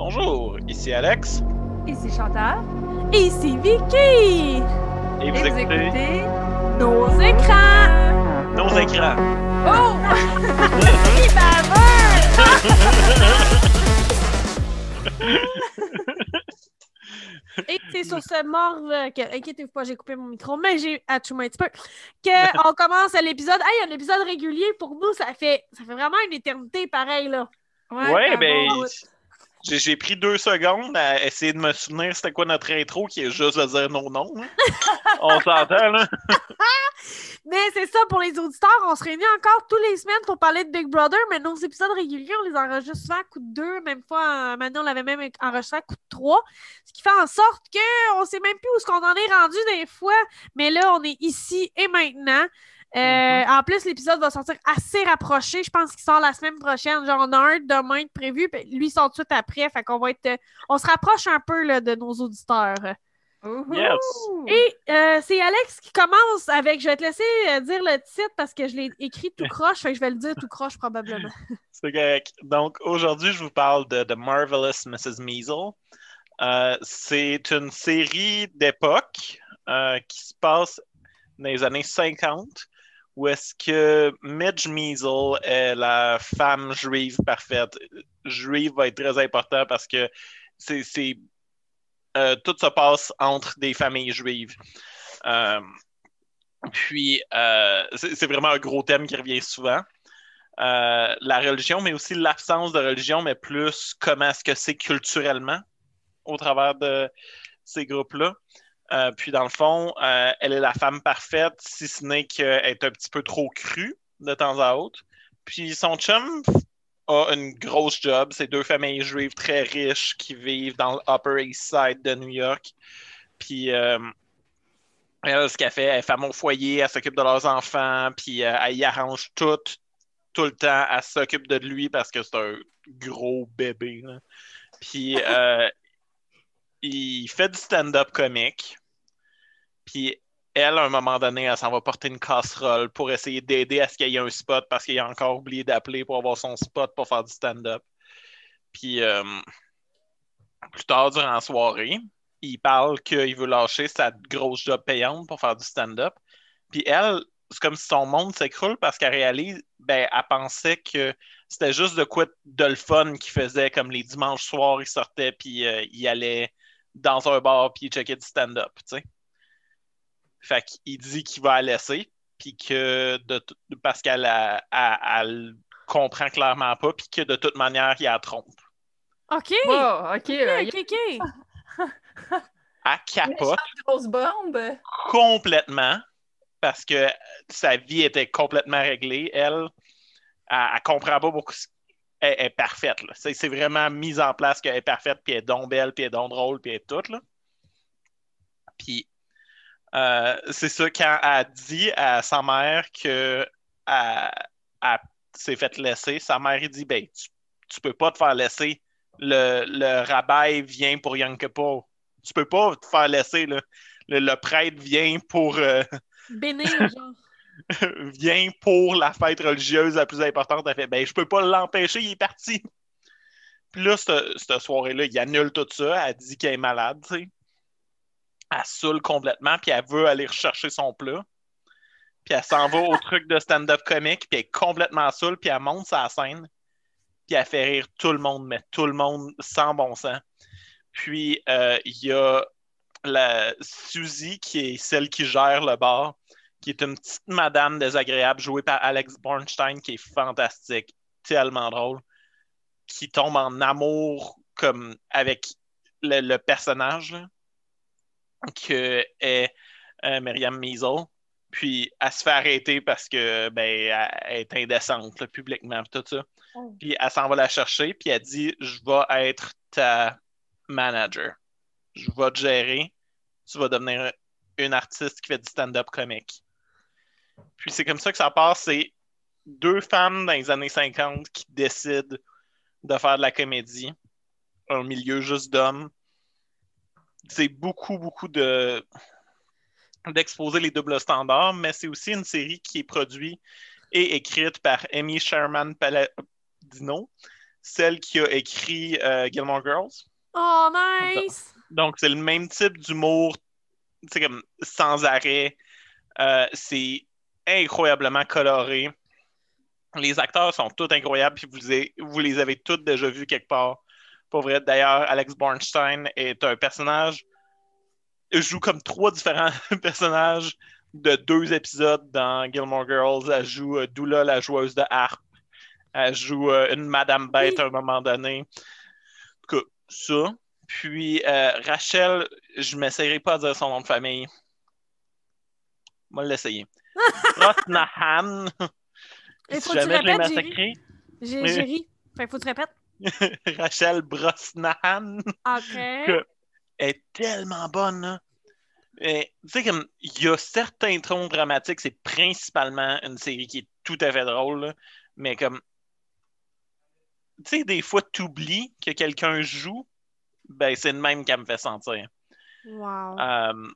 Bonjour, ici Alex. Ici Chantal. Ici Vicky. Et vous, écoutez, nos écrans. nos écrans. Oh! Il Et c'est sur ce morve que, inquiétez-vous pas, j'ai coupé mon micro, mais j'ai atchoumé un petit peu, qu'on commence l'épisode. Hey, un épisode régulier pour nous, ça fait, ça fait vraiment une éternité pareil, là. Ouais, ben, j'ai pris deux secondes à essayer de me souvenir c'était quoi notre intro qui est juste de dire non, non. Hein. on s'entend, là. mais c'est ça, pour les auditeurs, on se réunit encore tous les semaines pour parler de Big Brother, mais nos épisodes réguliers, on les enregistre souvent à coup de deux, même fois, maintenant, on l'avait même enregistré à coup de trois, ce qui fait en sorte qu'on ne sait même plus où ce qu'on en est rendu des fois, mais là, on est ici et maintenant. Euh, mm-hmm. En plus, l'épisode va sortir assez rapproché. Je pense qu'il sort la semaine prochaine. Genre, on a un demain de prévu, puis lui sort tout de suite après. Fait qu'on va être. Euh, on se rapproche un peu là, de nos auditeurs. Yes. Et euh, c'est Alex qui commence avec. Je vais te laisser dire le titre parce que je l'ai écrit tout croche, fait que je vais le dire tout croche probablement. c'est correct. Donc aujourd'hui, je vous parle de The Marvelous Mrs. Measle. c'est une série d'époque qui se passe dans les années 50 où est-ce que Midge Measle est la femme juive parfaite. Juive va être très important parce que c'est, euh, tout se passe entre des familles juives. Euh, puis, euh, c'est, vraiment un gros thème qui revient souvent. la religion, mais aussi l'absence de religion, mais plus comment est-ce que c'est culturellement au travers de ces groupes-là. Euh, puis dans le fond, euh, elle est la femme parfaite, si ce n'est qu'elle est un petit peu trop crue de temps à autre. Puis son chum a une grosse job. C'est deux familles juives très riches qui vivent dans le Upper East Side de New York. Puis euh, elle, ce qu'elle fait, elle fait mon foyer, elle s'occupe de leurs enfants, puis elle y arrange tout, tout le temps. Elle s'occupe de lui parce que c'est un gros bébé. Puis il fait du stand-up comique. Puis elle, à un moment donné, elle s'en va porter une casserole pour essayer d'aider à ce qu'il y ait un spot parce qu'il a encore oublié d'appeler pour avoir son spot pour faire du stand-up. Puis euh, plus tard durant la soirée, il parle qu'il veut lâcher sa grosse job payante pour faire du stand-up. Puis elle, c'est comme si son monde s'écroule parce qu'elle réalise, ben, elle pensait que c'était juste de quoi de le fun qu'il faisait, comme les dimanches soirs, il sortait, puis euh, il allait dans un bar, puis il checkait du stand-up, tu sais. Fait qu'il dit qu'il va la laisser, puis que de, parce qu'elle elle, comprend clairement pas, puis que de toute manière, il la trompe. OK. OK, OK, OK. Elle capote. grosse bombe. Complètement. Parce que sa vie était complètement réglée. Elle, elle, comprend pas beaucoup. Elle, est parfaite. C'est vraiment mise en place qu'elle est parfaite, puis elle est donc belle, puis elle est donc drôle, puis elle est toute. Là. Puis euh, c'est ça, quand elle dit à sa mère que elle, s'est fait laisser, sa mère dit ben, tu, tu peux pas te faire laisser. Le, le rabbin vient pour Kippur. Tu peux pas te faire laisser. Le, le, prêtre vient pour. Euh, Bénir, genre. vient pour la fête religieuse la plus importante. Elle fait ben, je peux pas l'empêcher, il est parti. Puis là, cette, cette soirée-là, il annule tout ça. Elle dit qu'elle est malade, tu sais elle saoule complètement, puis elle veut aller rechercher son plat. Puis elle s'en va au truc de stand-up comique, puis elle est complètement saoule, puis elle monte sa scène, puis elle fait rire tout le monde, mais tout le monde sans bon sens. Puis euh, il y a la Suzy, qui est celle qui gère le bar, qui est une petite madame désagréable, jouée par Alex Bornstein, qui est fantastique, tellement drôle, qui tombe en amour comme avec le, le personnage. Là que est euh, Myriam Measle. Puis elle se fait arrêter parce que ben elle est indécente publiquement tout ça. Oh. Puis elle s'en va la chercher, puis elle dit Je vais être ta manager. Je vais te gérer. Tu vas devenir une artiste qui fait du stand-up comique. Puis c'est comme ça que ça passe. C'est deux femmes dans les années 50 qui décident de faire de la comédie. Un milieu juste d'hommes c'est beaucoup, beaucoup de d'exposer les doubles standards, mais c'est aussi une série qui est produite et écrite par Amy Sherman Palladino, celle qui a écrit euh, Gilmore Girls. Oh, nice! Donc, c'est le même type d'humour, sais, comme sans arrêt. Euh, c'est incroyablement coloré. Les acteurs sont tous incroyables, puis vous, les- vous les avez tous déjà vus quelque part. Pour vrai, d'ailleurs, Alex Bornstein est un personnage. Il joue comme trois différents personnages de deux épisodes dans Gilmore Girls. Elle joue euh, Dula, la joueuse de harpe. Elle joue euh, une Madame Bête Oui. à un moment donné. En tout cas, ça. Puis euh, Rachel, je ne m'essayerai pas à dire son nom de famille. On va l'essayer. Rosnahan. Il si faut que tu je répètes, j'ai ri. massacré. J'ai Mais- j'ai ri. Fait qu'il faut que tu répètes. Rachel Brosnahan OK. est tellement bonne. là. Et, Tu sais, comme il y a certains tons dramatiques, c'est principalement une série qui est tout à fait drôle, là. mais comme tu sais, des fois, tu oublies que quelqu'un joue, ben c'est le même qu'elle me fait sentir. Wow. Euh,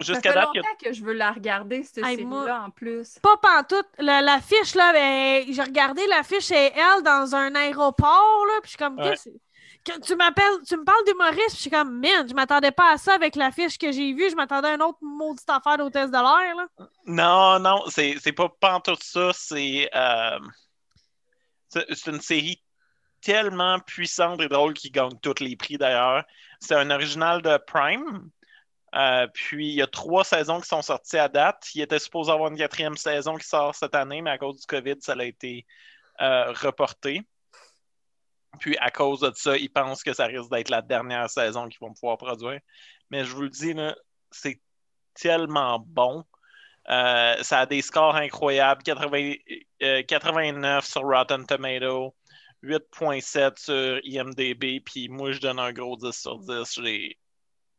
Jusqu'à fait date, que- longtemps que je veux la regarder, cette Hey, série-là, moi- en plus. Pas pantoute. La- L'affiche, là, ben, j'ai regardé l'affiche et elle dans un aéroport, là, puis je suis comme, Ouais. Qu'est-ce- Quand tu m'appelles, tu me parles d'humoriste, je suis comme, man, je m'attendais pas à ça avec l'affiche que j'ai vue, je m'attendais à une autre maudite affaire d'hôtesse de l'air, là. Non, non, c'est c'est pas pantoute ça. C'est euh, c'est c'est une série tellement puissante et drôle qui gagne tous les prix d'ailleurs. C'est un original de Prime. Euh, puis il y a trois saisons qui sont sorties à date. Il était supposé avoir une quatrième saison qui sort cette année, mais à cause du COVID, ça a été euh, reporté. Puis à cause de ça, ils pensent que ça risque d'être la dernière saison qu'ils vont pouvoir produire. Mais je vous le dis, c'est tellement bon. Euh, ça a des scores incroyables. 80 euh, 89 sur Rotten Tomato, 8.7 sur IMDB. Puis moi, je donne un gros 10 sur 10. J'ai,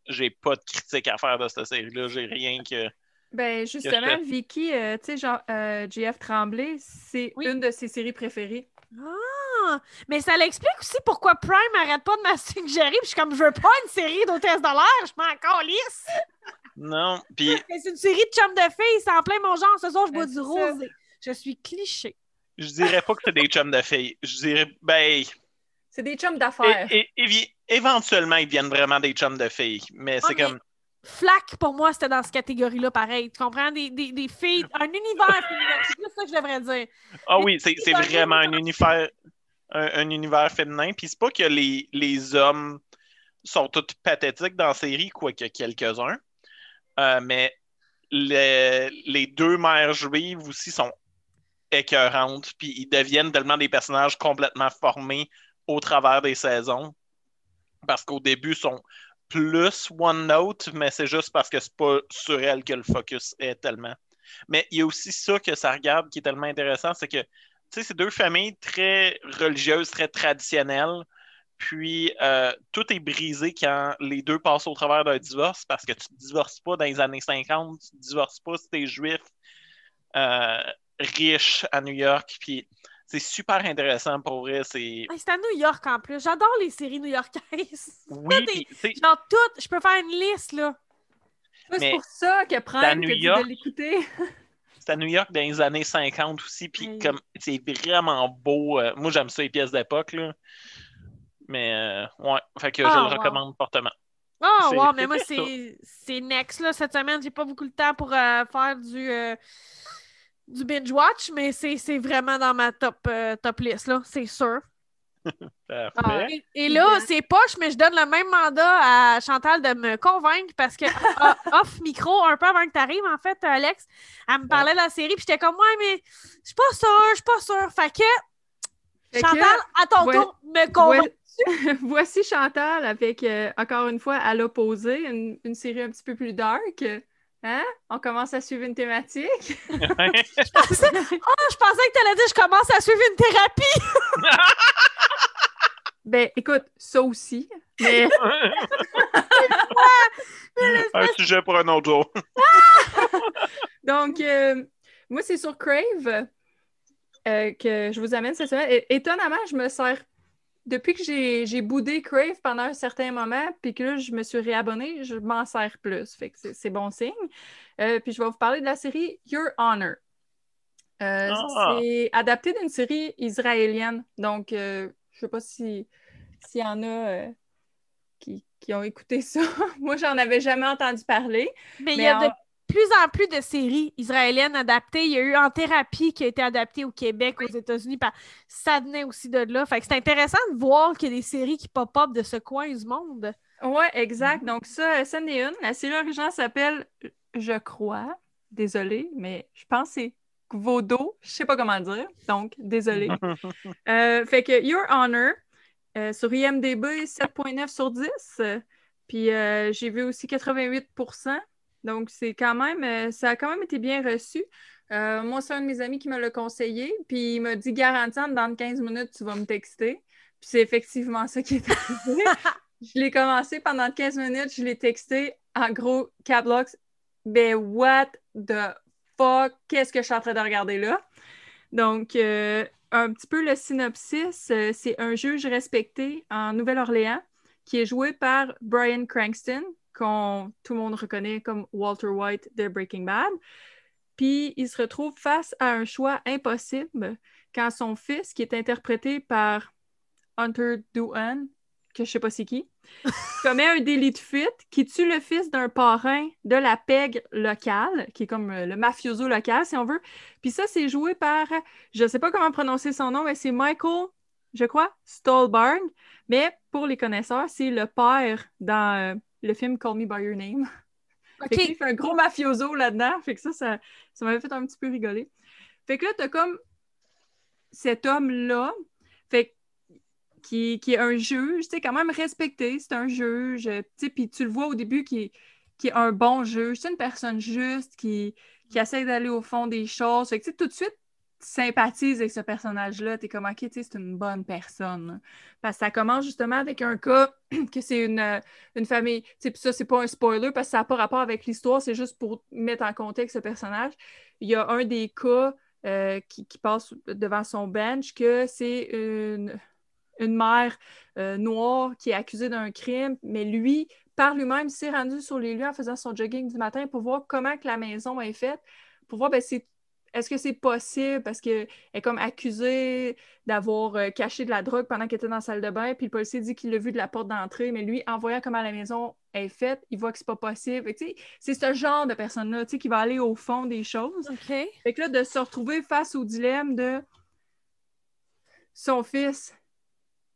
j'ai pas de critique à faire de cette série-là. J'ai rien que. Ben, justement, Vicky, euh, tu sais, genre, euh, JF Tremblay, c'est Oui. une de ses séries préférées. Ah! Mais ça l'explique aussi pourquoi Prime arrête pas de me suggérer, puis je suis comme, je veux pas une série d'hôtesse de l'air, je m'en calisse! Non. Puis c'est une série de chums de filles, c'est en plein mon genre, ce soir, je bois Ben, du rosé. Je suis cliché. je dirais pas que c'est des chums de filles. Je dirais, ben, C'est des chums d'affaires. éventuellement, ils deviennent vraiment des chums de filles. Mais c'est mais- comme. Flac, pour moi, c'était dans cette catégorie-là, pareil. Tu comprends? Des, des, des filles, un univers féminin. C'est plus ça que je devrais dire. Ah oui, c'est c'est vraiment un univers, un, un univers féminin. Puis c'est pas que les, les hommes sont tous pathétiques dans la série, quoique quelques-uns. Euh, mais les, les deux mères juives aussi sont écœurantes. Puis ils deviennent tellement des personnages complètement formés au travers des saisons. Parce qu'au début, sont plus one note, mais c'est juste parce que c'est pas sur elles que le focus est tellement. Mais il y a aussi ça que ça regarde qui est tellement intéressant, c'est que tu sais, c'est deux familles très religieuses, très traditionnelles. Puis euh, tout est brisé quand les deux passent au travers d'un divorce parce que tu ne divorces pas dans les années 50, tu ne divorces pas si tu es juif euh, riche à New York. Puis c'est super intéressant pour vrai. C'est à New York en plus. J'adore les séries new-yorkaises. oui, Genre toutes, je peux faire une liste, là. C'est mais pour ça que dit York, de l'écouter. c'est à New York dans les années 50 aussi. Puis Oui. comme c'est vraiment beau. euh, moi, j'aime ça les pièces d'époque. là. Mais euh, ouais, fait que je Ah, le wow. recommande fortement. Oh, wow, mais moi, c'est next, là. Cette semaine, j'ai pas beaucoup de temps pour euh, faire du, euh, du binge-watch, mais c'est c'est vraiment dans ma top, euh, top list, là, c'est sûr. Parfait. Ah, Et, et là, c'est poche, mais je donne le même mandat à Chantal de me convaincre parce que ah, off micro, un peu avant que tu arrives, en fait, Alex, elle me parlait de la série, puis j'étais comme, ouais, mais je suis pas sûre, je suis pas sûre. Fait que, Fait que, Chantal, à ton ouais, tour, me convainc. ouais, voici Chantal avec, euh, encore une fois, à l'opposé, une, une série un petit peu plus dark. Hein? On commence à suivre une thématique? Je pensais, Ah, je pensais que tu allais dire, je commence à suivre une thérapie. Ben, écoute, ça aussi. Mais un sujet pour un autre jour. donc, euh, moi, c'est sur Crave euh, que je vous amène cette semaine. Et- étonnamment, je me sers. Depuis que j'ai boudé Crave pendant un certain moment, puis que là, je me suis réabonnée, je m'en sers plus. Fait que c'est- bon signe. Euh, puis je vais vous parler de la série Your Honor. Euh, Ah. C'est adapté d'une série israélienne. Donc, euh, Je sais pas si s'il y en a euh, qui, qui ont écouté ça. Moi, j'en avais jamais entendu parler. Mais, il y a en- de plus en plus de séries israéliennes adaptées. Il y a eu En thérapie qui a été adaptée au Québec, aux États-Unis, par ça venait aussi de là. Fait que c'est intéressant de voir qu'il y a des séries qui pop-up de ce coin du monde. Ouais, Mhm. exact. Donc, ça, ça en est une. La série originale s'appelle, je crois, désolée, mais je pense que c'est Gvodo. Je sais pas comment dire. Donc, désolée. Euh, fait que Your Honor, euh, sur IMDb, 7.9 sur 10. Euh, Puis euh, j'ai vu aussi 88 Donc, c'est quand même, euh, ça a quand même été bien reçu. Euh, moi, c'est un de mes amis qui me l'a conseillé. Puis il m'a dit garanti, dans 15 minutes, tu vas me texter. Puis c'est effectivement ça qui est arrivé. je l'ai commencé pendant 15 minutes, je l'ai texté en gros, Cablocks. Ben, what the fuck? Qu'est-ce que je suis en train de regarder là? Donc, euh, un petit peu le synopsis, c'est un juge respecté en Nouvelle-Orléans qui est joué par Brian Cranston, qu'on tout le monde reconnaît comme Walter White de Breaking Bad. Puis il se retrouve face à un choix impossible quand son fils, qui est interprété par Hunter Doohan, que je sais pas c'est qui, commet un délit de fuite qui tue le fils d'un parrain de la PEG locale, qui est comme euh, le mafioso local, si on veut. Puis ça, c'est joué par, je sais pas comment prononcer son nom, mais c'est Michael, je crois, Stolberg. Mais pour les connaisseurs, c'est le père dans euh, le film Call Me By Your Name. Fait que il fait un gros mafioso là-dedans. Fait que ça, ça, ça m'avait fait un petit peu rigoler. Fait que là, t'as comme cet homme-là, fait qui, qui est un juge, tu sais, quand même respecté, c'est un juge, euh, tu sais, puis tu le vois au début qui est, qui est un bon juge, c'est une personne juste qui, qui essaie d'aller au fond des choses. Fait que, tu sais, tout de suite, sympathises avec ce personnage-là, t'es comme, OK, c'est une bonne personne. Parce que ça commence justement avec un cas que c'est une, euh, famille, ça, c'est pas un spoiler parce que ça n'a pas rapport avec l'histoire, c'est juste pour mettre en contexte ce personnage. Il y a un des cas euh, qui, passe devant son bench que c'est une, une mère euh, noire qui est accusée d'un crime, mais lui, par lui-même, s'est rendu sur les lieux en faisant son jogging du matin pour voir comment la maison est faite, pour voir ben, c'est est-ce que c'est possible? Parce qu'elle est comme accusée d'avoir euh, caché de la drogue pendant qu'elle était dans la salle de bain, puis le policier dit qu'il l'a vu de la porte d'entrée, mais lui, en voyant comment la maison est faite, il voit que c'est pas possible. C'est ce genre de personne-là qui va aller au fond des choses. OK. Fait que là, de se retrouver face au dilemme de son fils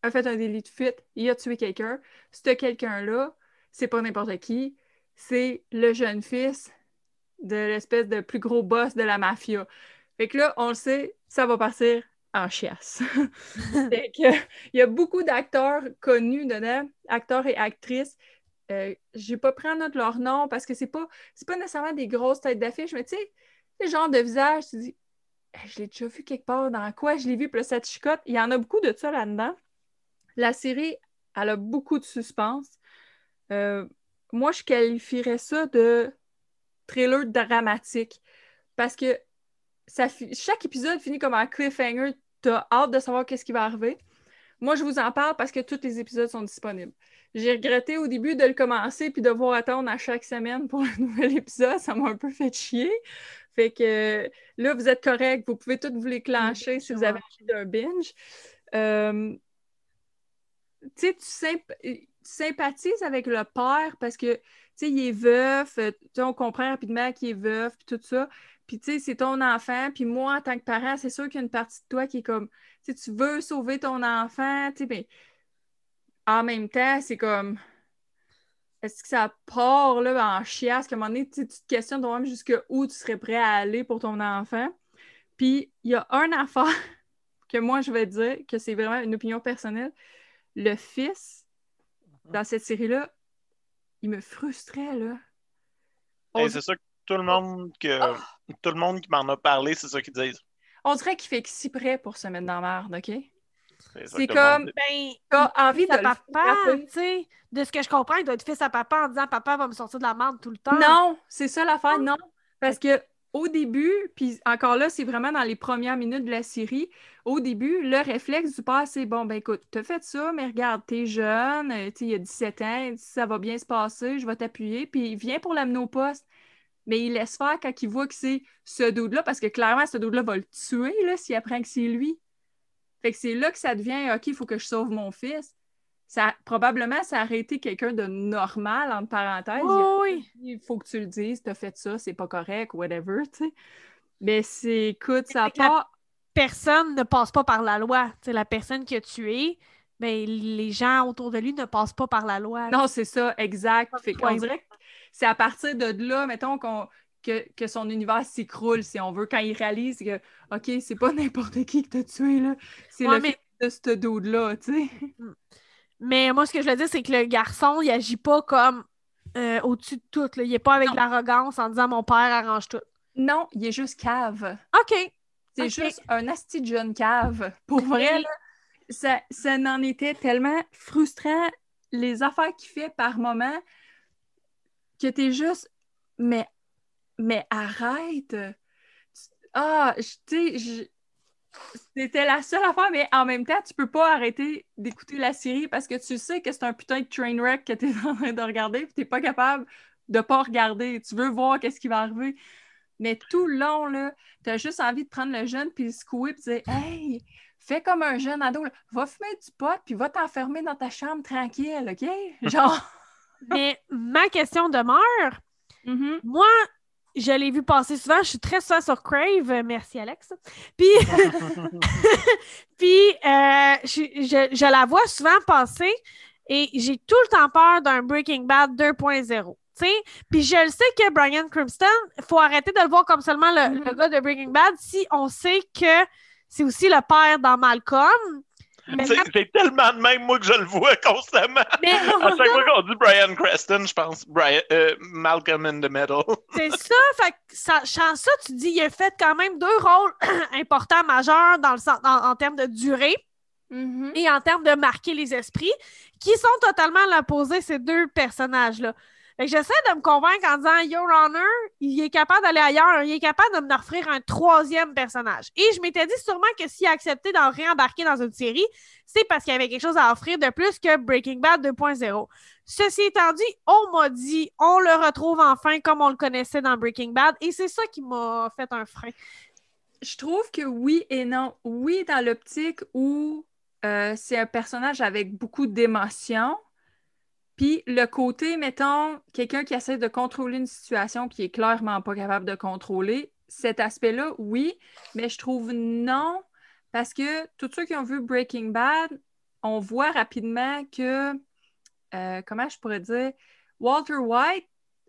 a fait un délit de fuite, il a tué quelqu'un. Ce quelqu'un-là, c'est pas n'importe qui, c'est le jeune fils de l'espèce de plus gros boss de la mafia. Fait que là, on le sait, ça va partir en chiasse. fait que, il y a beaucoup d'acteurs connus dedans, acteurs et actrices. Euh, j'ai pas pris en note leur nom parce que c'est pas, pas nécessairement des grosses têtes d'affiche, mais tu sais, le genre de visage, tu dis, Hey, je l'ai déjà vu quelque part, dans quoi? Je l'ai vu, puis là, ça te chicote. Il y en a beaucoup de ça là-dedans. La série, elle a beaucoup de suspense. Euh, moi, je qualifierais ça de thriller dramatique parce que ça chaque épisode finit comme un cliffhanger. T'as hâte de savoir qu'est-ce qui va arriver. Moi, je vous en parle parce que tous les épisodes sont disponibles. J'ai regretté au début de le commencer puis de devoir attendre à chaque semaine pour un nouvel épisode. Ça m'a un peu fait chier. Fait que là, vous êtes correct. Vous pouvez tous vous les clencher si vous avez envie d'un binge. Euh, tu sais, tu symp- tu sympathises avec le père parce que, sais, il est veuf. euh, tu on comprend rapidement qu'il est veuf puis tout ça. Puis, tu sais, c'est ton enfant. Puis moi, en tant que parent, c'est sûr qu'il y a une partie de toi qui est comme, tu sais, tu veux sauver ton enfant, tu sais, mais en même temps, c'est comme, est-ce que ça part là, en chiasse? qu'à un moment donné, tu tu te questionnes toi-même jusqu'où tu serais prêt à aller pour ton enfant. Puis, il y a un affaire que moi, je vais dire, que c'est vraiment une opinion personnelle. Le fils, dans cette série-là, il me frustrait, là. Hey, On, c'est ça que tout le monde que Ah! tout le monde qui m'en a parlé, c'est ça qu'ils disent. on dirait qu'il fait que si prêt pour se mettre dans la merde, OK? ça C'est comme- dit. Ben, T'as envie de papa, tu sais. De ce que je comprends, il doit être fils à papa en disant Papa va me sortir de la merde tout le temps. Non, c'est ça l'affaire, non. Parce que au début, puis encore là, c'est vraiment dans les premières minutes de la série, au début, le réflexe du père, c'est bon, ben écoute, t'as fait ça, mais regarde, t'es jeune, euh, il y a 17 ans, ça va bien se passer, je vais t'appuyer, puis il vient pour l'amener au poste. Mais il laisse faire quand il voit que c'est ce dude-là, parce que clairement, ce dude-là va le tuer, s'il apprend que c'est lui. Fait que c'est là que ça devient OK, il faut que je sauve mon fils. Ça, probablement, ça aurait été quelqu'un de normal, entre parenthèses. Oui. Il faut que tu le dises, t'as fait ça, c'est pas correct, whatever, tu sais. Mais c'est, écoute, ça pas. Personne ne passe pas par la loi. Tu sais, la personne qui a tué, ben, les gens autour de lui ne passent pas par la loi. Non, c'est ça, exact. Fait qu'on Ouais. dirait que c'est à partir de là, mettons, qu'on, que, que son univers s'écroule, si on veut, quand il réalise que, OK, c'est pas n'importe qui que t'as tué, là. C'est Ouais, le mais- de ce dude-là, tu sais. Mais moi, ce que je veux dire, c'est que le garçon, il agit pas comme euh, au-dessus de tout. là. Il est pas avec l'arrogance en disant mon père arrange tout. Non, il est juste cave. OK. C'est juste un asti de jeune cave. Pour vrai, là, ça, ça n'en était tellement frustrant, les affaires qu'il fait par moment, que t'es juste, mais, mais arrête. Ah, je- tu sais, je- c'était la seule affaire, mais en même temps, tu peux pas arrêter d'écouter la série parce que tu sais que c'est un putain de train wreck que t'es en train de regarder, puis t'es pas capable de pas regarder. Tu veux voir qu'est-ce qui va arriver. Mais tout le long, là, t'as juste envie de prendre le jeune puis le secouer puis dire Hey, fais comme un jeune ado, là. va fumer du pot puis va t'enfermer dans ta chambre tranquille, OK? Genre. Mais ma question demeure. Mhm. Moi, je l'ai vu passer souvent. Je suis très souvent sur Crave. Euh, Merci, Alex. Puis, puis euh, je, je- je la vois souvent passer et j'ai tout le temps peur d'un Breaking Bad 2.0. tu sais. Puis je le sais que Brian Crimston, il faut arrêter de le voir comme seulement le, le gars de Breaking Bad si on sait que c'est aussi le père dans Malcolm. C'est tellement de même, moi, que je le vois constamment. mais- À chaque fois qu'on dit Brian Creston, je pense Brian, euh, Malcolm in the Middle. C'est ça, fait que ça, sans ça, tu dis, il a fait quand même deux rôles importants, majeurs dans le sens, en, en termes de durée Mhm. et en termes de marquer les esprits, qui sont totalement à l'opposé, ces deux personnages-là. J'essaie de me convaincre en disant, Your Honor, il est capable d'aller ailleurs, il est capable de me offrir un troisième personnage. Et je m'étais dit sûrement que s'il a accepté d'en réembarquer dans une série, c'est parce qu'il avait quelque chose à offrir de plus que Breaking Bad 2.0. Ceci étant dit, on m'a dit, on le retrouve enfin comme on le connaissait dans Breaking Bad, et c'est ça qui m'a fait un frein. Je trouve que oui et non. Oui, dans l'optique où euh, c'est un personnage avec beaucoup d'émotions. Puis le côté, mettons, quelqu'un qui essaie de contrôler une situation qui est clairement pas capable de contrôler, cet aspect-là, oui, mais je trouve non, parce que tous ceux qui ont vu Breaking Bad, on voit rapidement que, euh, comment je pourrais dire, Walter White,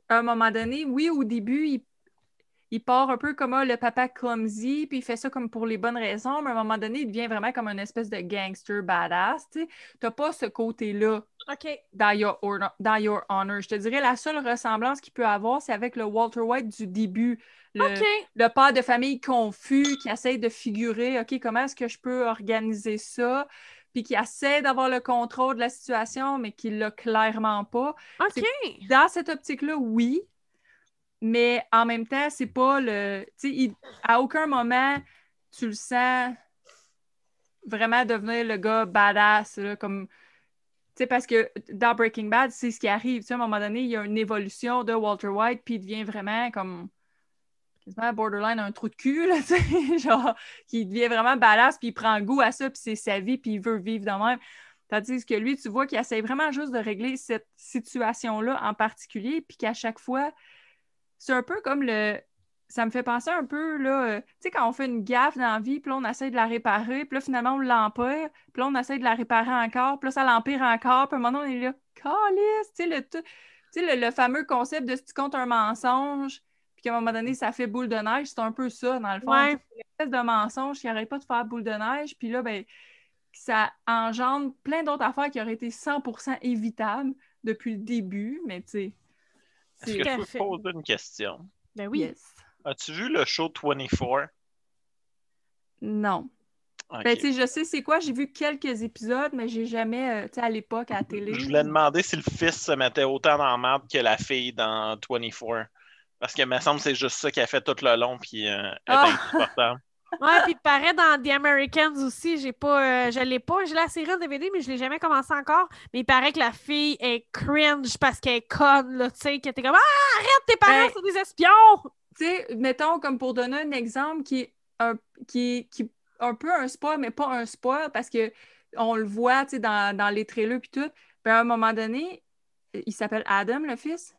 à un moment donné, oui, au début, il il part un peu comme ah, le papa clumsy, puis il fait ça comme pour les bonnes raisons, mais à un moment donné, il devient vraiment comme une espèce de gangster badass. Tu n'as pas ce côté-là dans your, Honor- dans Your Honor. Je te dirais, la seule ressemblance qu'il peut avoir, c'est avec le Walter White du début. Le, OK. le père de famille confus qui essaie de figurer, OK, comment est-ce que je peux organiser ça? Puis qui essaie d'avoir le contrôle de la situation, mais qui l'a clairement pas OK. dans cette optique-là, oui. Mais en même temps, c'est pas le. Tu sais, il- à aucun moment, tu le sens vraiment devenir le gars badass, là, comme. Sais, parce que dans Breaking Bad, c'est ce qui arrive. Tu sais, à un moment donné, il y a une évolution de Walter White, puis il devient vraiment comme. quasiment borderline un trou de cul, là. Genre, qui devient vraiment badass, puis il prend goût à ça, puis c'est sa vie, puis il veut vivre de même. Tandis que lui, tu vois qu'il essaie vraiment juste de régler cette situation-là en particulier, puis qu'à chaque fois, c'est un peu comme le. Ça me fait penser un peu, là, euh, tu sais, quand on fait une gaffe dans la vie, puis là, on essaie de la réparer, puis là, finalement, on l'empire, puis là, on essaie de la réparer encore, puis là, ça l'empire encore, puis à un moment donné, on est là, calice, tu sais, le, tout- tu sais, le, le fameux concept de si tu comptes un mensonge, puis qu'à un moment donné, ça fait boule de neige, c'est un peu ça, dans le fond. Ouais. Tu sais, L'espèce de mensonge qui n'arrête pas de faire boule de neige, puis là, ben, ça engendre plein d'autres affaires qui auraient été 100% évitables depuis le début, mais tu sais. Est-ce que je peux te poser une question? Ben oui. Yes. As-tu vu le show 24? Non. Ben, tu sais, je sais c'est quoi, j'ai vu quelques épisodes, mais j'ai jamais, euh, tu sais, à l'époque, à la télé. Je voulais demander si le fils se mettait autant dans la merde que la fille dans 24. Parce que, me semble, c'est juste ça qui a fait tout le long, puis euh, elle Ah! est insupportable. Ouais, puis il paraît dans The Americans aussi, j'ai pas, euh, je l'ai pas, j'ai la série en DVD, mais je l'ai jamais commencé encore. Mais il paraît que la fille est cringe parce qu'elle est conne, là, tu sais, que t'es comme Ah, arrête, tes parents Ben- sont des espions! Tu sais, mettons, comme pour donner un exemple qui est, un, qui, est- qui un peu un spoil, mais pas un spoil, parce que on le voit, tu sais, dans, dans les trailers puis tout. Puis à un moment donné, il s'appelle Adam, le fils.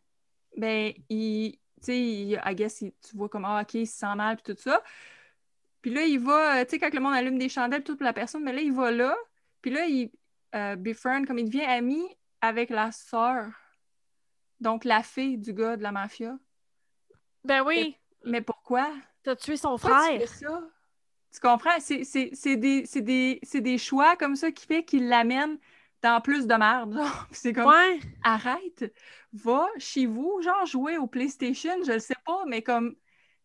Ben, il, tu sais, il- I guess, il- tu vois comment, ah, OK, il se sent mal puis tout ça. Puis là, il va, euh, tu sais, quand le monde allume des chandelles, toute la personne, mais là, il va là. Puis là, il euh, befriend, comme il devient ami avec la sœur. Donc, la fille du gars de la mafia. Ben oui, Mais pourquoi? t'as tué son Pourquoi tu frère. fais ça? Tu comprends? C'est des, c'est des, c'est des choix comme ça qui fait qu'il l'amène dans plus de merde. C'est comme, Ouais. arrête, va chez vous, genre jouer au PlayStation, je le sais pas, mais comme,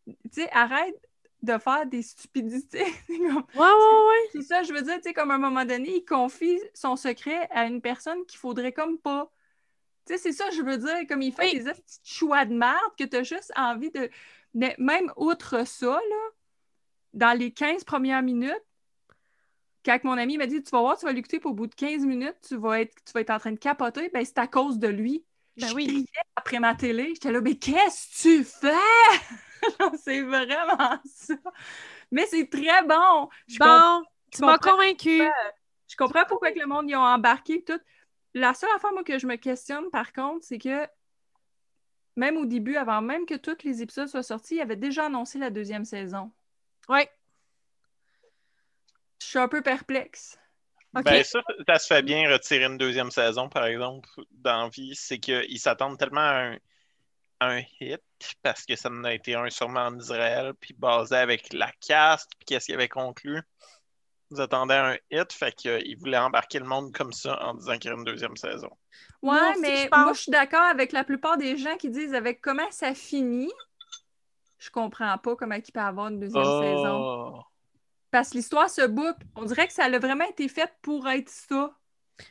tu sais, arrête de faire des stupidités. Comme- Ouais, ouais, ouais. c'est ça, je veux dire, tu sais, comme à un moment donné, il confie son secret à une personne qu'il faudrait comme pas. Tu sais, c'est ça, je veux dire, comme il fait Oui. des petits choix de merde que tu as juste envie de. Mais même outre ça, là, dans les 15 premières minutes, quand mon ami m'a dit Tu vas voir, tu vas l'écouter, puis au bout de 15 minutes, tu vas être, tu vas être en train de capoter, ben c'est à cause de lui. Ben je oui. criais après ma télé, j'étais là, mais qu'est-ce que tu fais? C'est vraiment ça. Mais c'est très bon. Je Bon, tu m'as convaincu. je comprends pourquoi que le monde y ont embarqué tout. La seule affaire, moi, que je me questionne, par contre, c'est que même au début, avant même que tous les épisodes soient sortis, il avait déjà annoncé la deuxième saison. Ouais. Je suis un peu perplexe. OK. Ben, ça, ça se fait bien retirer une deuxième saison, par exemple, dans vie. C'est qu'ils s'attendent tellement à un, un hit, parce que ça en a été un sûrement en Israël, puis basé avec la cast, puis qu'est-ce qu'il avait conclu. Ils attendaient un hit, fait qu'ils voulaient embarquer le monde comme ça en disant qu'il y a une deuxième saison. Ouais, mais je pense. moi, je suis d'accord avec la plupart des gens qui disent avec comment ça finit. Je comprends pas comment il peut avoir une deuxième saison. Oh. Parce que l'histoire se boucle. On dirait que ça a vraiment été fait pour être ça.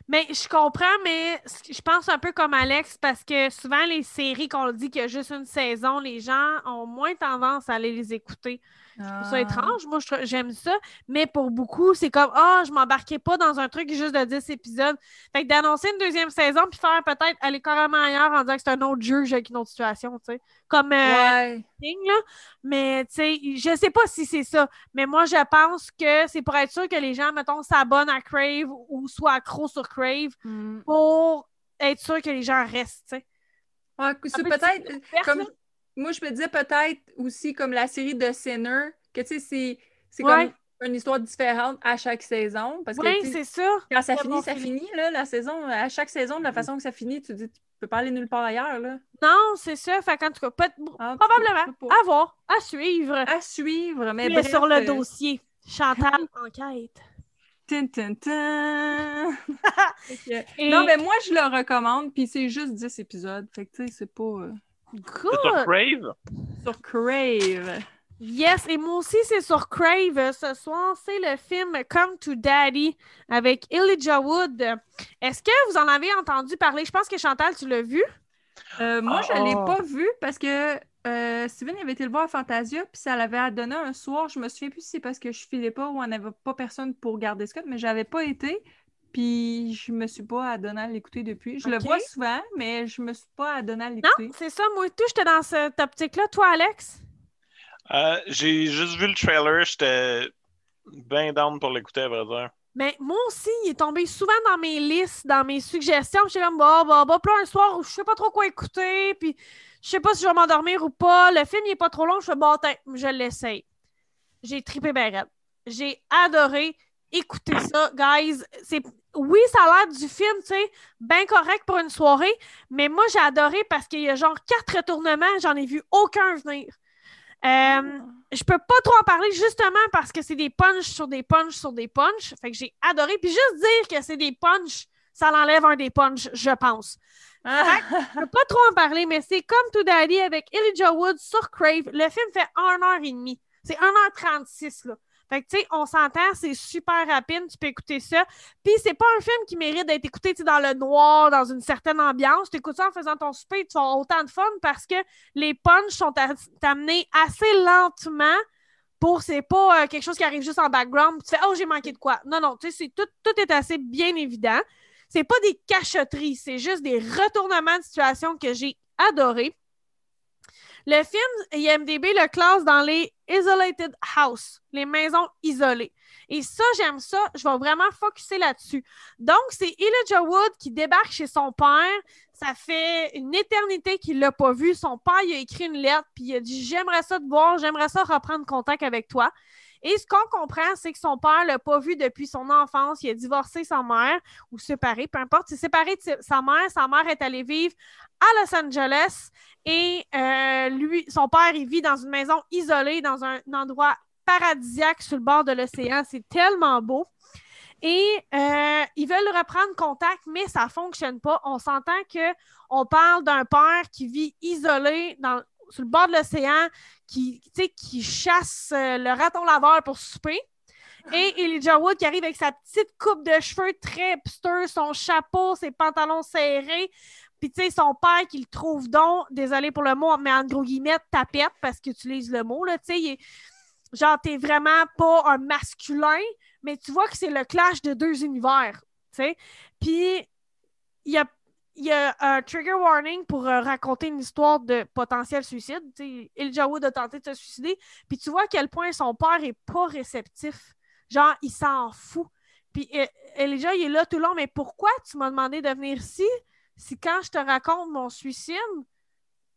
Mais je comprends, mais je pense un peu comme Alex parce que souvent les séries qu'on dit qu'il y a juste une saison, les gens ont moins tendance à aller les écouter. Ça Ah. étrange, moi j'aime ça, mais pour beaucoup, c'est comme ah, je m'embarquais pas dans un truc juste de 10 épisodes. Fait que d'annoncer une deuxième saison puis faire peut-être aller carrément ailleurs en disant que c'est un autre jeu avec une autre situation, tu sais. Comme euh, Ouais. Là. Mais tu sais, je sais pas si c'est ça. Mais moi, je pense que c'est pour être sûr que les gens, mettons, s'abonnent à Crave ou soient accros sur Crave Hmm. pour être sûr que les gens restent, tu sais. Ouais, c'est peut-être. découverte, Comme. Moi, je me disais peut-être aussi comme la série de Sinner, que tu sais, c'est, c'est Ouais. comme une histoire différente à chaque saison. Parce que Oui, c'est ça. quand ça finit, bon ça finit, là, la saison. À chaque saison, de la façon que ça finit, tu dis, tu peux pas aller nulle part ailleurs, là. Non, c'est ça. Fait qu'en tout cas, peut- Ah, tu probablement, pas. à voir, à suivre. À suivre, mais bref, sur le euh, dossier. Chantal, enquête. tin, tin, tin. Fait que- Et Non, mais moi, je le recommande, puis c'est juste 10 épisodes. Fait que, tu sais, c'est pas euh, good. C'est sur Crave? sur Crave. Yes, et moi aussi, c'est sur Crave. Ce soir, c'est le film Come to Daddy avec Elijah Wood. Est-ce que vous en avez entendu parler? Je pense que Chantal, tu l'as vu. Euh, moi, je l'ai ah. pas vu parce que euh, Steven avait été le voir à Fantasia, puis ça l'avait donné un soir. Je me souviens plus si c'est parce que je filais pas ou on n'avait pas personne pour garder Scott, mais j'avais pas été. Puis je me suis pas adonnée à l'écouter depuis. Je le vois souvent, mais je me suis pas adonnée à Non, l'écouter. c'est ça. Moi, tout, j'étais dans cette optique-là. Toi, Alex? Euh, J'ai juste vu le trailer, j'étais bien down pour l'écouter, à vrai dire. Mais moi aussi, il est tombé souvent dans mes listes, dans mes suggestions. J'étais comme, bah, bah, bah, puis un soir où je sais pas trop quoi écouter, puis je sais pas si je vais m'endormir ou pas. Le film, il est pas trop long. Je fais, bon, attends, je l'essaye. J'ai trippé ben raide. J'ai adoré écouter ça, guys. C'est... Oui, ça a l'air du film, tu sais, bien correct pour une soirée, mais moi, j'ai adoré parce qu'il y a genre quatre retournements, j'en ai vu aucun venir. Euh, je peux pas trop en parler justement parce que c'est des punchs sur des punchs sur des punchs. Fait que j'ai adoré. Puis juste dire que c'est des punchs, ça l'enlève un des punchs, je pense. Ah! Je peux pas trop en parler, mais c'est comme To Daddy avec Elijah Wood sur Crave. Le film fait 1h30. C'est 1h36, là. Fait que, tu sais, on s'entend, c'est super rapide, tu peux écouter ça. Puis, c'est pas un film qui mérite d'être écouté, dans le noir, dans une certaine ambiance. Tu écoutes ça en faisant ton souper, tu as autant de fun parce que les punchs sont amenés assez lentement pour, c'est pas euh, quelque chose qui arrive juste en background. Tu fais, oh, j'ai manqué de quoi. Non, non, tu sais, tout, tout est assez bien évident. C'est pas des cachotteries, c'est juste des retournements de situation que j'ai adoré. Le film IMDB le classe dans les Isolated House, les maisons isolées. Et ça, j'aime ça. Je vais vraiment focuser là-dessus. Donc, c'est Elijah Wood qui débarque chez son père. Ça fait une éternité qu'il l'a pas vu. Son père, a écrit une lettre, puis il a dit J'aimerais ça te voir, j'aimerais ça reprendre contact avec toi. Et ce qu'on comprend, c'est que son père l'a pas vu depuis son enfance. Il a divorcé sa mère ou séparé, peu importe. Il s'est séparé de sa mère. Sa mère est allée vivre à Los Angeles et euh, lui, son père, il vit dans une maison isolée, dans un, endroit paradisiaque sur le bord de l'océan. C'est tellement beau. Et euh, ils veulent reprendre contact, mais ça ne fonctionne pas. On s'entend qu'on parle d'un père qui vit isolé dans, sur le bord de l'océan, qui, qui chasse euh, le raton laveur pour souper. Et Elijah Wood qui arrive avec sa petite coupe de cheveux très hipster, son chapeau, ses pantalons serrés. Puis, tu sais, son père qui le trouve donc, désolé pour le mot, mais en gros guillemets, tapette, parce qu'il utilise le mot, là, tu sais, genre, t'es vraiment pas un masculin, mais tu vois que c'est le clash de deux univers, tu sais. Puis, il y a il y a un trigger warning pour euh, raconter une histoire de potentiel suicide. Elijah Wood a tenté de se suicider. Puis tu vois à quel point son père est pas réceptif. Genre, il s'en fout. Puis euh, Elijah, il est là tout le long. Mais pourquoi tu m'as demandé de venir ici? Si quand je te raconte mon suicide,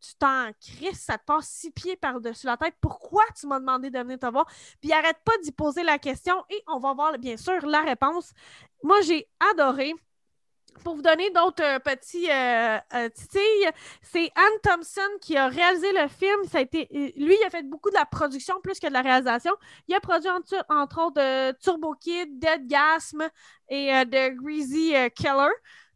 tu t'en crises, ça te passe six pieds par-dessus la tête. Pourquoi tu m'as demandé de venir te voir? Puis arrête pas d'y poser la question et on va voir bien sûr la réponse. Moi, j'ai adoré pour vous donner d'autres euh, petits euh, euh, titilles, c'est Anne Thompson qui a réalisé le film. Ça lui, il a fait beaucoup de la production plus que de la réalisation. Il a produit entre, autres de Turbo Kid, Dead Gasm et de Greasy Killer.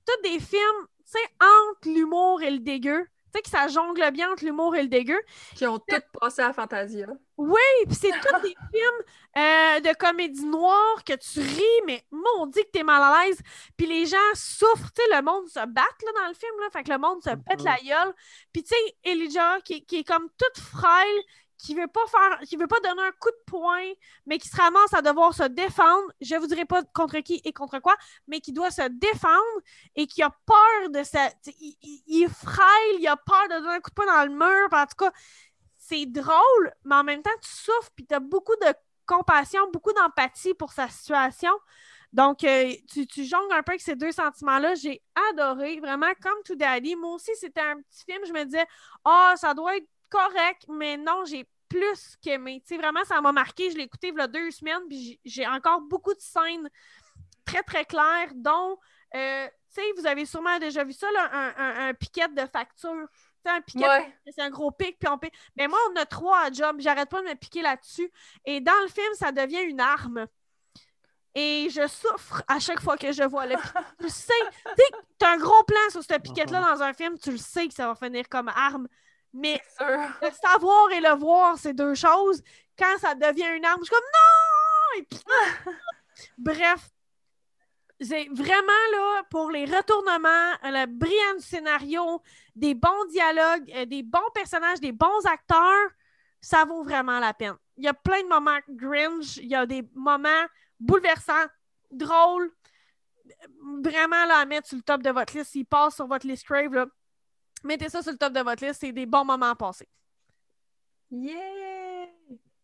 Tous des films, tu sais, entre l'humour et le dégueu que ça jongle bien entre l'humour et le dégueu. Qui ont tous passé à Fantasia. Oui, puis c'est tous des films euh, de comédie noire que tu ris, mais on dit que t'es mal à l'aise. Puis les gens souffrent, tu sais, le monde se bat là, dans le film, là, fait que le monde se pète la gueule. Puis tu sais, Elijah, qui, qui, est comme toute frêle, qui veut pas faire, qui veut pas donner un coup de poing, mais qui se ramasse à devoir se défendre. Je vous dirai pas contre qui et contre quoi, mais qui doit se défendre et qui a peur de ça. Il, il, est frêle, il a peur de donner un coup de poing dans le mur. En tout cas, c'est drôle, mais en même temps, tu souffres puis tu as beaucoup de compassion, beaucoup d'empathie pour sa situation. Donc, euh, tu, tu, jongles un peu avec ces deux sentiments-là. J'ai adoré, vraiment, comme tout Daddy. Moi aussi, c'était un petit film. Je me disais, ah, ça doit être correct, mais non, j'ai plus qu'aimé. Tu sais, vraiment, ça m'a marqué. Je l'ai écouté il y a deux semaines, puis j'ai encore beaucoup de scènes très, très claires, dont, euh, tu sais, vous avez sûrement déjà vu ça, là, un, un, piquet de facture. un piquet, c'est un gros pic, puis on pique. Mais moi, on a trois à job, j'arrête pas de me piquer là-dessus. Et dans le film, ça devient une arme. Et je souffre à chaque fois que je vois le Tu sais, tu as un gros plan sur cette piquette-là dans un film, tu le sais que ça va finir comme arme. Mais le savoir et le voir, c'est deux choses. Quand ça devient une arme, je suis comme non! Bref, c'est vraiment là pour les retournements, le brillant scénario, des bons dialogues, euh, des bons personnages, des bons acteurs, ça vaut vraiment la peine. Il y a plein de moments cringe, il y a des moments bouleversants, drôles, vraiment là, à mettre sur le top de votre liste. S'il passe sur votre liste Crave, là, Mettez ça sur le top de votre liste, c'est des bons moments à passer. Yeah!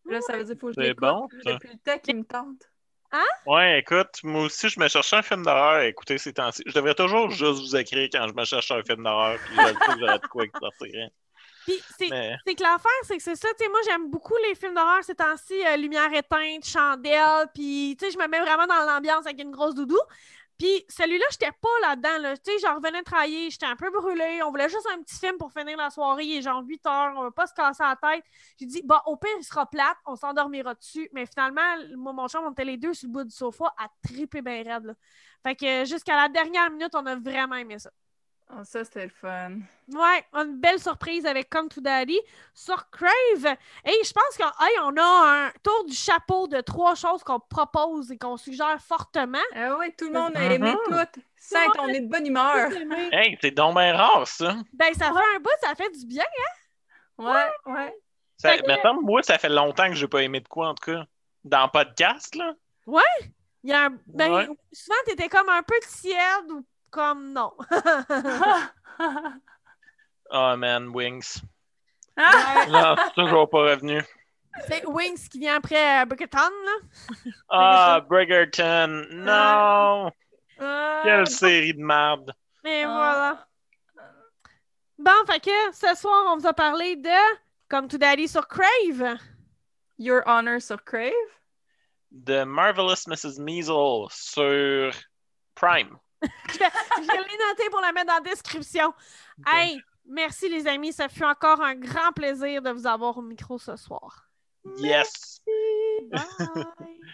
Là, ça veut dire qu'il faut que je C'est bon. Depuis le temps qui me tente. Hein? Ouais, écoute, moi aussi, je me cherchais un film d'horreur à écouter ces temps-ci. Je devrais toujours juste vous écrire quand je me cherche un film d'horreur, puis je j'aurais de quoi sortirait. Puis c'est que l'affaire, c'est que c'est ça, tu sais, moi j'aime beaucoup les films d'horreur ces temps-ci, euh, lumière éteinte, chandelle, puis tu sais, je me mets vraiment dans l'ambiance avec une grosse doudou. Puis celui-là, j'étais pas là-dedans. Là. Tu sais, j'en revenais travailler, j'étais un peu brûlée. On voulait juste un petit film pour finir la soirée. Il est genre 8 heures, on va pas se casser la tête. J'ai dit, bon, au pire, il sera plate, on s'endormira dessus. Mais finalement, moi, mon chum, on était les deux sur le bout du sofa à triper bien raide. Fait que jusqu'à la dernière minute, on a vraiment aimé ça. Oh, ça, c'était le fun. Ouais, une belle surprise avec Come to Daddy sur Crave. Et je pense qu'on a un tour du chapeau de trois choses qu'on propose et qu'on suggère fortement. Ah oui, tout le monde a aimé mm-hmm. tout. Sainte, on est de bonne humeur. Hey, c'est donc bien rare, ça. Ben, ça fait un bout, ça fait du bien, hein? Ouais, ouais. Ça, que... moi, ça fait longtemps que j'ai pas aimé de quoi, en tout cas. Dans le podcast, là. Ouais. Il y a un... Ben, souvent, t'étais comme un peu tiède ou comme non. oh man, Wings. Ah! non, c'est toujours pas revenu. C'est Wings qui vient après euh, Bridgerton, là. Ah, Bridgerton. Non! Euh, Quelle série de merde. Et Ah. voilà. Bon, fait que ce soir, on vous a parlé de Come to Daddy sur Crave. Your Honor sur Crave? The Marvelous Mrs. Measles sur Prime. Je vais, les noter pour la mettre dans la description. Hey, merci les amis. Ça fut encore un grand plaisir de vous avoir au micro ce soir. Yes! Bye.